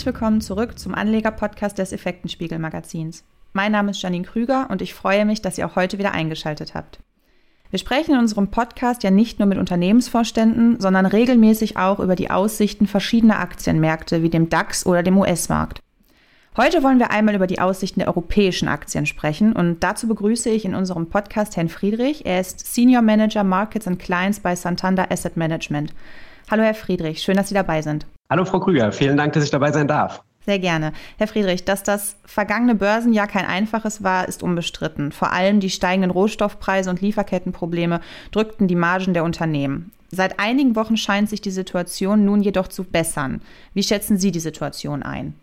Herzlich willkommen zurück zum Anleger-Podcast des Effektenspiegel-Magazins. Mein Name ist Janine Krüger und ich freue mich, dass ihr auch heute wieder eingeschaltet habt. Wir sprechen in unserem Podcast ja nicht nur mit Unternehmensvorständen, sondern regelmäßig auch über die Aussichten verschiedener Aktienmärkte wie dem DAX oder dem US-Markt. Heute wollen wir einmal über die Aussichten der europäischen Aktien sprechen und dazu begrüße ich in unserem Podcast Herrn Friedrich. Er ist Senior Manager Markets and Clients bei Santander Asset Management. Hallo Herr Friedrich, schön, dass Sie dabei sind. Hallo Frau Krüger, vielen Dank, dass ich dabei sein darf. Sehr gerne. Herr Friedrich, dass das vergangene Börsenjahr kein einfaches war, ist unbestritten. Vor allem die steigenden Rohstoffpreise und Lieferkettenprobleme drückten die Margen der Unternehmen. Seit einigen Wochen scheint sich die Situation nun jedoch zu bessern. Wie schätzen Sie die Situation ein?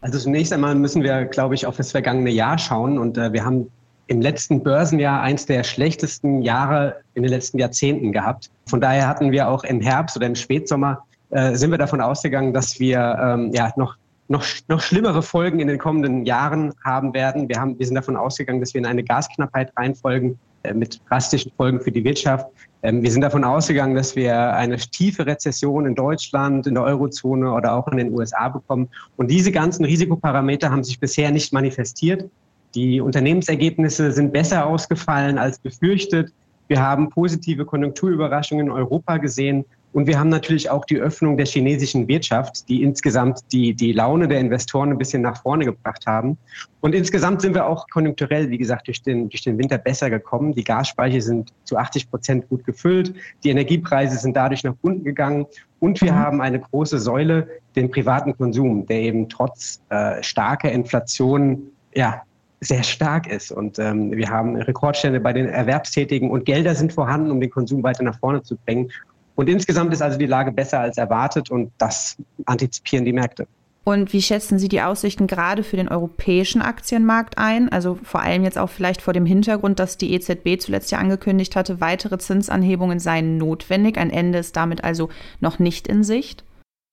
Also zunächst einmal müssen wir, glaube ich, auf das vergangene Jahr schauen. Und äh, wir haben im letzten Börsenjahr eins der schlechtesten Jahre in den letzten Jahrzehnten gehabt. Von daher hatten wir auch im Herbst oder im Spätsommer äh, sind wir davon ausgegangen, dass wir ähm, ja noch noch, noch schlimmere Folgen in den kommenden Jahren haben werden. Wir, haben, wir sind davon ausgegangen, dass wir in eine Gasknappheit reinfolgen äh, mit drastischen Folgen für die Wirtschaft. Ähm, wir sind davon ausgegangen, dass wir eine tiefe Rezession in Deutschland, in der Eurozone oder auch in den USA bekommen. Und diese ganzen Risikoparameter haben sich bisher nicht manifestiert. Die Unternehmensergebnisse sind besser ausgefallen als befürchtet. Wir haben positive Konjunkturüberraschungen in Europa gesehen. Und wir haben natürlich auch die Öffnung der chinesischen Wirtschaft, die insgesamt die, die Laune der Investoren ein bisschen nach vorne gebracht haben. Und insgesamt sind wir auch konjunkturell, wie gesagt, durch den, durch den Winter besser gekommen. Die Gasspeicher sind zu 80 Prozent gut gefüllt. Die Energiepreise sind dadurch nach unten gegangen. Und wir mhm. haben eine große Säule, den privaten Konsum, der eben trotz äh, starker Inflation ja, sehr stark ist. Und ähm, wir haben Rekordstände bei den Erwerbstätigen und Gelder sind vorhanden, um den Konsum weiter nach vorne zu bringen. Und insgesamt ist also die Lage besser als erwartet und das antizipieren die Märkte. Und wie schätzen Sie die Aussichten gerade für den europäischen Aktienmarkt ein? Also vor allem jetzt auch vielleicht vor dem Hintergrund, dass die EZB zuletzt ja angekündigt hatte, weitere Zinsanhebungen seien notwendig. Ein Ende ist damit also noch nicht in Sicht.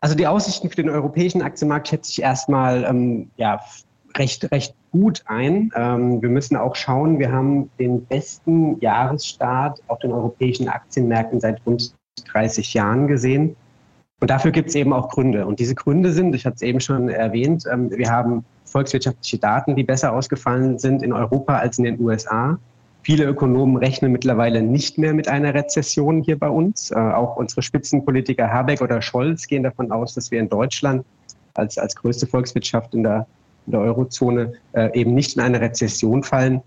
Also die Aussichten für den europäischen Aktienmarkt schätze ich erstmal ähm, ja, recht, recht gut ein. Ähm, wir müssen auch schauen, wir haben den besten Jahresstart auf den europäischen Aktienmärkten seit rund 30 Jahren gesehen. Und dafür gibt es eben auch Gründe. Und diese Gründe sind, ich hatte es eben schon erwähnt, ähm, wir haben volkswirtschaftliche Daten, die besser ausgefallen sind in Europa als in den USA. Viele Ökonomen rechnen mittlerweile nicht mehr mit einer Rezession hier bei uns. Äh, auch unsere Spitzenpolitiker Habeck oder Scholz gehen davon aus, dass wir in Deutschland als, als größte Volkswirtschaft in der, in der Eurozone äh, eben nicht in eine Rezession fallen.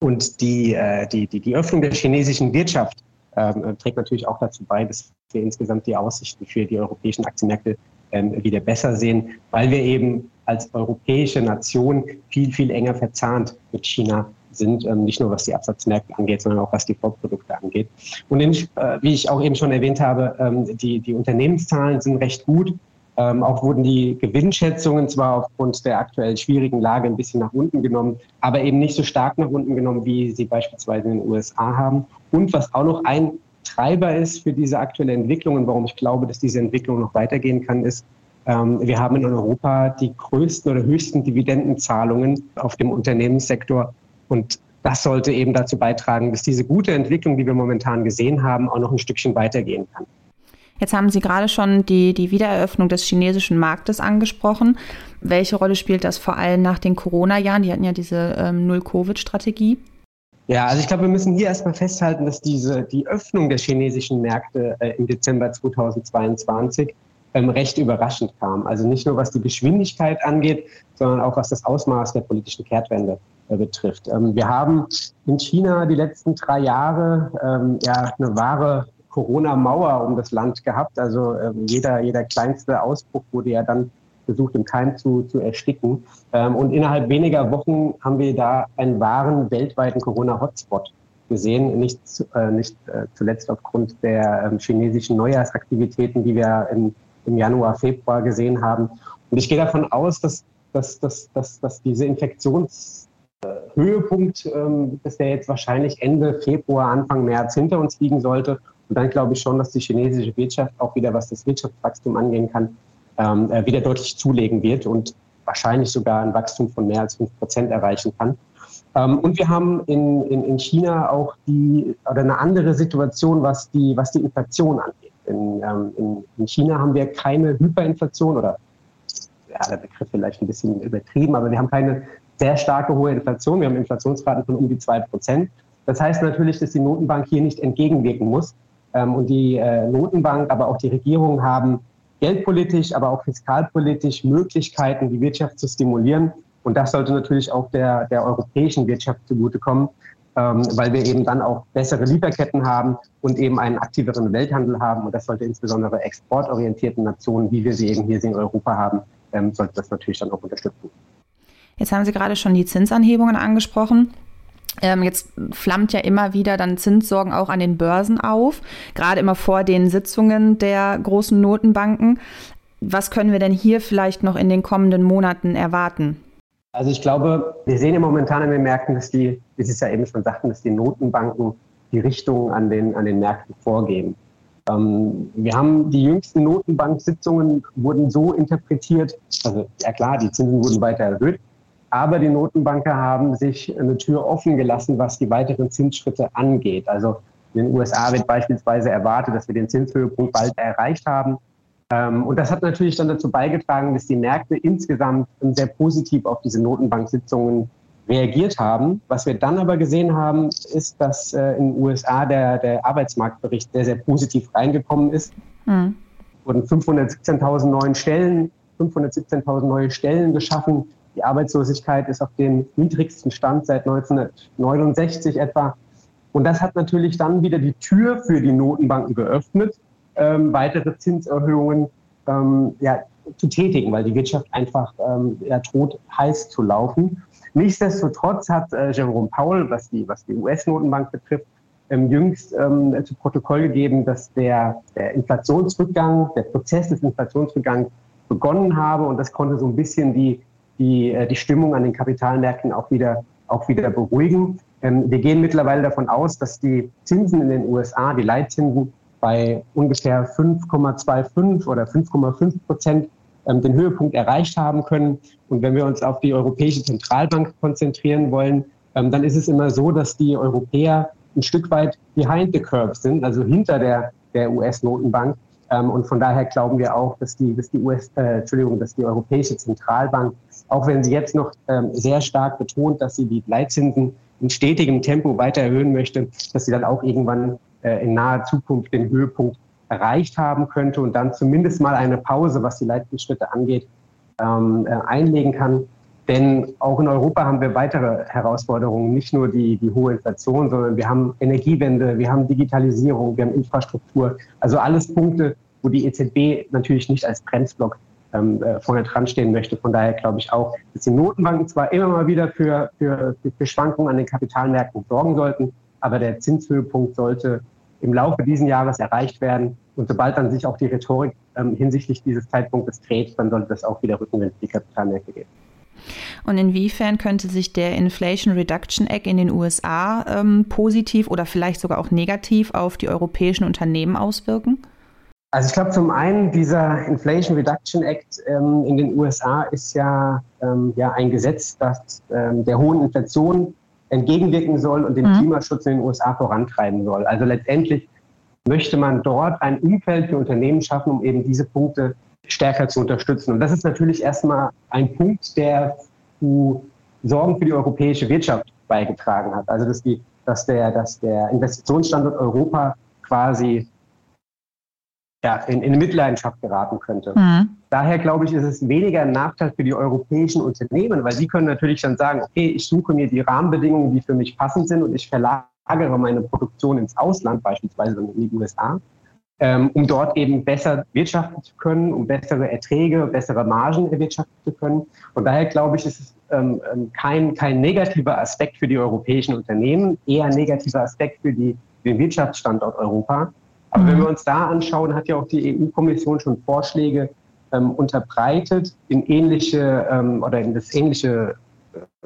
Und die, äh, die, die, die Öffnung der chinesischen Wirtschaft ähm, trägt natürlich auch dazu bei, dass wir insgesamt die Aussichten für die europäischen Aktienmärkte ähm, wieder besser sehen, weil wir eben als europäische Nation viel, viel enger verzahnt mit China sind, ähm, nicht nur was die Absatzmärkte angeht, sondern auch was die Vorprodukte angeht. Und in, äh, wie ich auch eben schon erwähnt habe, ähm, die, die Unternehmenszahlen sind recht gut. Ähm, auch wurden die Gewinnschätzungen zwar aufgrund der aktuell schwierigen Lage ein bisschen nach unten genommen, aber eben nicht so stark nach unten genommen, wie sie beispielsweise in den USA haben. Und was auch noch ein Treiber ist für diese aktuelle Entwicklung und warum ich glaube, dass diese Entwicklung noch weitergehen kann, ist, ähm, wir haben in Europa die größten oder höchsten Dividendenzahlungen auf dem Unternehmenssektor. Und das sollte eben dazu beitragen, dass diese gute Entwicklung, die wir momentan gesehen haben, auch noch ein Stückchen weitergehen kann. Jetzt haben Sie gerade schon die, die Wiedereröffnung des chinesischen Marktes angesprochen. Welche Rolle spielt das vor allem nach den Corona-Jahren? Die hatten ja diese ähm, Null-Covid-Strategie. Ja, also ich glaube, wir müssen hier erstmal festhalten, dass diese, die Öffnung der chinesischen Märkte äh, im Dezember 2022 ähm, recht überraschend kam. Also nicht nur was die Geschwindigkeit angeht, sondern auch was das Ausmaß der politischen Kehrtwende äh, betrifft. Ähm, wir haben in China die letzten drei Jahre ähm, ja eine wahre Corona-Mauer um das Land gehabt. Also ähm, jeder, jeder kleinste Ausbruch wurde ja dann versucht, im Keim zu, zu ersticken. Ähm, und innerhalb weniger Wochen haben wir da einen wahren weltweiten Corona-Hotspot gesehen, nicht, äh, nicht äh, zuletzt aufgrund der ähm, chinesischen Neujahrsaktivitäten, die wir im, im Januar, Februar gesehen haben. Und ich gehe davon aus, dass, dass, dass, dass, dass diese Infektionshöhepunkt, ähm, dass der jetzt wahrscheinlich Ende Februar, Anfang März hinter uns liegen sollte. Und dann glaube ich schon, dass die chinesische Wirtschaft auch wieder, was das Wirtschaftswachstum angehen kann, ähm, äh, wieder deutlich zulegen wird und wahrscheinlich sogar ein Wachstum von mehr als 5 Prozent erreichen kann. Ähm, und wir haben in, in, in China auch die, oder eine andere Situation, was die, was die Inflation angeht. In, ähm, in, in China haben wir keine Hyperinflation oder ja, der Begriff vielleicht ein bisschen übertrieben, aber wir haben keine sehr starke hohe Inflation. Wir haben Inflationsraten von um die zwei Prozent. Das heißt natürlich, dass die Notenbank hier nicht entgegenwirken muss. Ähm, und die äh, Notenbank, aber auch die Regierung haben geldpolitisch, aber auch fiskalpolitisch Möglichkeiten, die Wirtschaft zu stimulieren. Und das sollte natürlich auch der, der europäischen Wirtschaft zugutekommen, ähm, weil wir eben dann auch bessere Lieferketten haben und eben einen aktiveren Welthandel haben. Und das sollte insbesondere exportorientierten Nationen, wie wir sie eben hier in Europa haben, ähm, sollte das natürlich dann auch unterstützen. Jetzt haben Sie gerade schon die Zinsanhebungen angesprochen. Ähm, jetzt flammt ja immer wieder dann Zinssorgen auch an den Börsen auf, gerade immer vor den Sitzungen der großen Notenbanken. Was können wir denn hier vielleicht noch in den kommenden Monaten erwarten? Also ich glaube, wir sehen ja momentan in den Märkten, dass die, wie Sie es ja eben schon sagten, dass die Notenbanken die Richtung an den, an den Märkten vorgeben. Ähm, wir haben die jüngsten Notenbank-Sitzungen wurden so interpretiert, also ja klar, die Zinsen wurden weiter erhöht, aber die Notenbanker haben sich eine Tür offen gelassen, was die weiteren Zinsschritte angeht. Also in den USA wird beispielsweise erwartet, dass wir den Zinshöhepunkt bald erreicht haben. Ähm, und das hat natürlich dann dazu beigetragen, dass die Märkte insgesamt sehr positiv auf diese Notenbank-Sitzungen reagiert haben. Was wir dann aber gesehen haben, ist, dass äh, in den USA der, der Arbeitsmarktbericht sehr, sehr positiv reingekommen ist. Mhm. Wurden 517.000 neuen Stellen, 517.000 neue Stellen geschaffen. Die Arbeitslosigkeit ist auf dem niedrigsten Stand seit 1969 etwa. Und das hat natürlich dann wieder die Tür für die Notenbanken geöffnet, ähm, weitere Zinserhöhungen ähm, ja, zu tätigen, weil die Wirtschaft einfach ähm, ja, droht, heiß zu laufen. Nichtsdestotrotz hat äh, Jerome Powell, was die, was die US-Notenbank betrifft, ähm, jüngst ähm, zu Protokoll gegeben, dass der, der Inflationsrückgang, der Prozess des Inflationsrückgangs begonnen habe und das konnte so ein bisschen die die, äh, die Stimmung an den Kapitalmärkten auch wieder, auch wieder beruhigen. Ähm, wir gehen mittlerweile davon aus, dass die Zinsen in den USA, die Leitzinsen, bei ungefähr 5,25 oder 5,5 Prozent ähm, den Höhepunkt erreicht haben können. Und wenn wir uns auf die Europäische Zentralbank konzentrieren wollen, ähm, dann ist es immer so, dass die Europäer ein Stück weit behind the curve sind, also hinter der, der US-Notenbank. Und von daher glauben wir auch, dass die, dass die US, äh, Entschuldigung, dass die Europäische Zentralbank, auch wenn sie jetzt noch ähm, sehr stark betont, dass sie die Leitzinsen in stetigem Tempo weiter erhöhen möchte, dass sie dann auch irgendwann äh, in naher Zukunft den Höhepunkt erreicht haben könnte und dann zumindest mal eine Pause, was die Leitzinsschritte angeht, ähm, äh, einlegen kann. Denn auch in Europa haben wir weitere Herausforderungen, nicht nur die, die hohe Inflation, sondern wir haben Energiewende, wir haben Digitalisierung, wir haben Infrastruktur. Also alles Punkte, wo die EZB natürlich nicht als Bremsblock ähm, äh, vorne dran stehen möchte. Von daher glaube ich auch, dass die Notenbanken zwar immer mal wieder für, für, für Schwankungen an den Kapitalmärkten sorgen sollten, aber der Zinshöhepunkt sollte im Laufe dieses Jahres erreicht werden. Und sobald dann sich auch die Rhetorik ähm, hinsichtlich dieses Zeitpunktes dreht, dann sollte das auch wieder Rückenwind die Kapitalmärkte geben. Und inwiefern könnte sich der Inflation Reduction Act in den USA ähm, positiv oder vielleicht sogar auch negativ auf die europäischen Unternehmen auswirken? Also ich glaube zum einen, dieser Inflation Reduction Act ähm, in den USA ist ja, ähm, ja ein Gesetz, das ähm, der hohen Inflation entgegenwirken soll und den mhm. Klimaschutz in den USA vorantreiben soll. Also letztendlich möchte man dort ein Umfeld für Unternehmen schaffen, um eben diese Punkte stärker zu unterstützen. Und das ist natürlich erstmal ein Punkt, der zu Sorgen für die europäische Wirtschaft beigetragen hat. Also dass, die, dass, der, dass der Investitionsstandort Europa quasi ja, in, in Mitleidenschaft geraten könnte. Mhm. Daher glaube ich, ist es weniger ein Nachteil für die europäischen Unternehmen, weil sie können natürlich dann sagen, okay, ich suche mir die Rahmenbedingungen, die für mich passend sind und ich verlagere meine Produktion ins Ausland, beispielsweise in die USA ähm, um dort eben besser wirtschaften zu können, um bessere Erträge, bessere Margen erwirtschaften zu können. Und daher glaube ich, ist es ähm, ähm, kein, kein negativer Aspekt für die europäischen Unternehmen, eher ein negativer Aspekt für, die, für den Wirtschaftsstandort Europa. Aber mhm. wenn wir uns da anschauen, hat ja auch die EU-Kommission schon Vorschläge ähm, unterbreitet, in ähnliche ähm, oder in das ähnliche,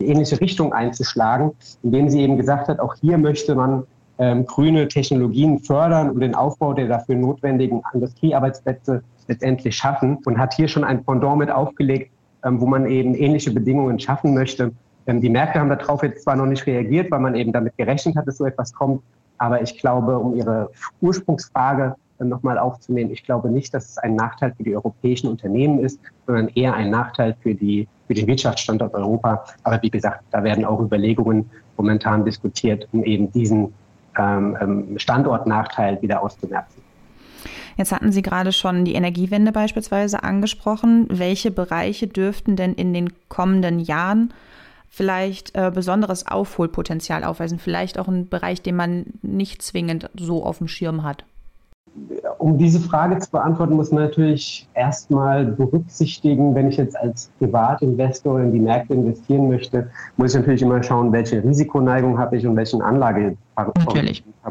die ähnliche Richtung einzuschlagen, indem sie eben gesagt hat, auch hier möchte man ähm, grüne Technologien fördern und den Aufbau der dafür notwendigen Industriearbeitsplätze letztendlich schaffen und hat hier schon ein Pendant mit aufgelegt, ähm, wo man eben ähnliche Bedingungen schaffen möchte. Ähm, die Märkte haben darauf jetzt zwar noch nicht reagiert, weil man eben damit gerechnet hat, dass so etwas kommt, aber ich glaube, um Ihre Ursprungsfrage nochmal aufzunehmen. Ich glaube nicht, dass es ein Nachteil für die europäischen Unternehmen ist, sondern eher ein Nachteil für, die, für den Wirtschaftsstandort Europa. Aber wie gesagt, da werden auch Überlegungen momentan diskutiert, um eben diesen ähm, ähm Standortnachteil wieder auszumerzen. Jetzt hatten Sie gerade schon die Energiewende beispielsweise angesprochen. Welche Bereiche dürften denn in den kommenden Jahren vielleicht äh, besonderes Aufholpotenzial aufweisen? Vielleicht auch ein Bereich, den man nicht zwingend so auf dem Schirm hat? Um diese Frage zu beantworten, muss man natürlich erstmal berücksichtigen, wenn ich jetzt als Privatinvestor in die Märkte investieren möchte, muss ich natürlich immer schauen, welche Risikoneigung habe ich und welchen Anlage habe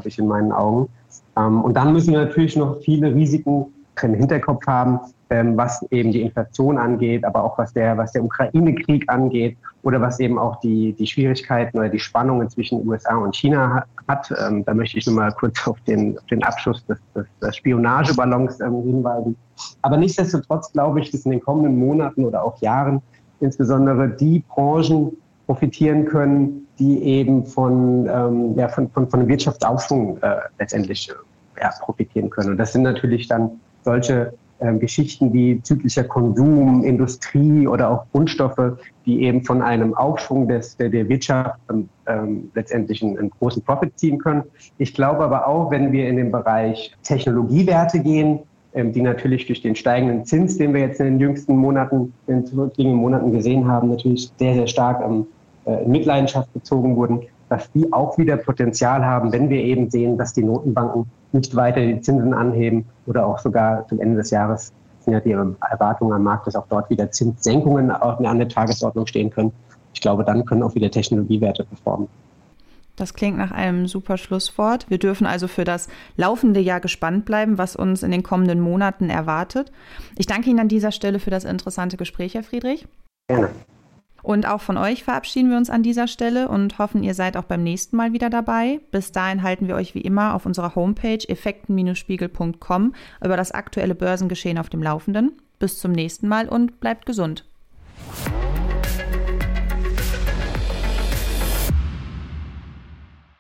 ich in meinen Augen. Ähm, und dann müssen wir natürlich noch viele Risiken im Hinterkopf haben, ähm, was eben die Inflation angeht, aber auch was der, was der Ukraine-Krieg angeht oder was eben auch die, die Schwierigkeiten oder die Spannungen zwischen USA und China hat. Ähm, da möchte ich nur mal kurz auf den, auf den Abschuss des, des, des Spionageballons ähm, hinweisen. Aber nichtsdestotrotz glaube ich, dass in den kommenden Monaten oder auch Jahren insbesondere die Branchen profitieren können, die eben von, ähm, ja, von, von, von Wirtschaftsaufschwung äh, letztendlich äh, ja, profitieren können. Und das sind natürlich dann solche ähm, Geschichten wie zyklischer Konsum, Industrie oder auch Grundstoffe, die eben von einem Aufschwung des, der, der Wirtschaft ähm, ähm, letztendlich einen, einen, großen Profit ziehen können. Ich glaube aber auch, wenn wir in den Bereich Technologiewerte gehen, ähm, die natürlich durch den steigenden Zins, den wir jetzt in den jüngsten Monaten, in den zurückliegenden Monaten gesehen haben, natürlich sehr, sehr stark äh, in Mitleidenschaft gezogen wurden, dass die auch wieder Potenzial haben, wenn wir eben sehen, dass die Notenbanken nicht weiter die Zinsen anheben oder auch sogar zum Ende des Jahres sind ja die Erwartungen am Markt, dass auch dort wieder Zinssenkungen an der Tagesordnung stehen können. Ich glaube, dann können auch wieder Technologiewerte performen. Das klingt nach einem super Schlusswort. Wir dürfen also für das laufende Jahr gespannt bleiben, was uns in den kommenden Monaten erwartet. Ich danke Ihnen an dieser Stelle für das interessante Gespräch, Herr Friedrich. Gerne. Und auch von euch verabschieden wir uns an dieser Stelle und hoffen, ihr seid auch beim nächsten Mal wieder dabei. Bis dahin halten wir euch wie immer auf unserer Homepage effekten-spiegel.com über das aktuelle Börsengeschehen auf dem Laufenden. Bis zum nächsten Mal und bleibt gesund.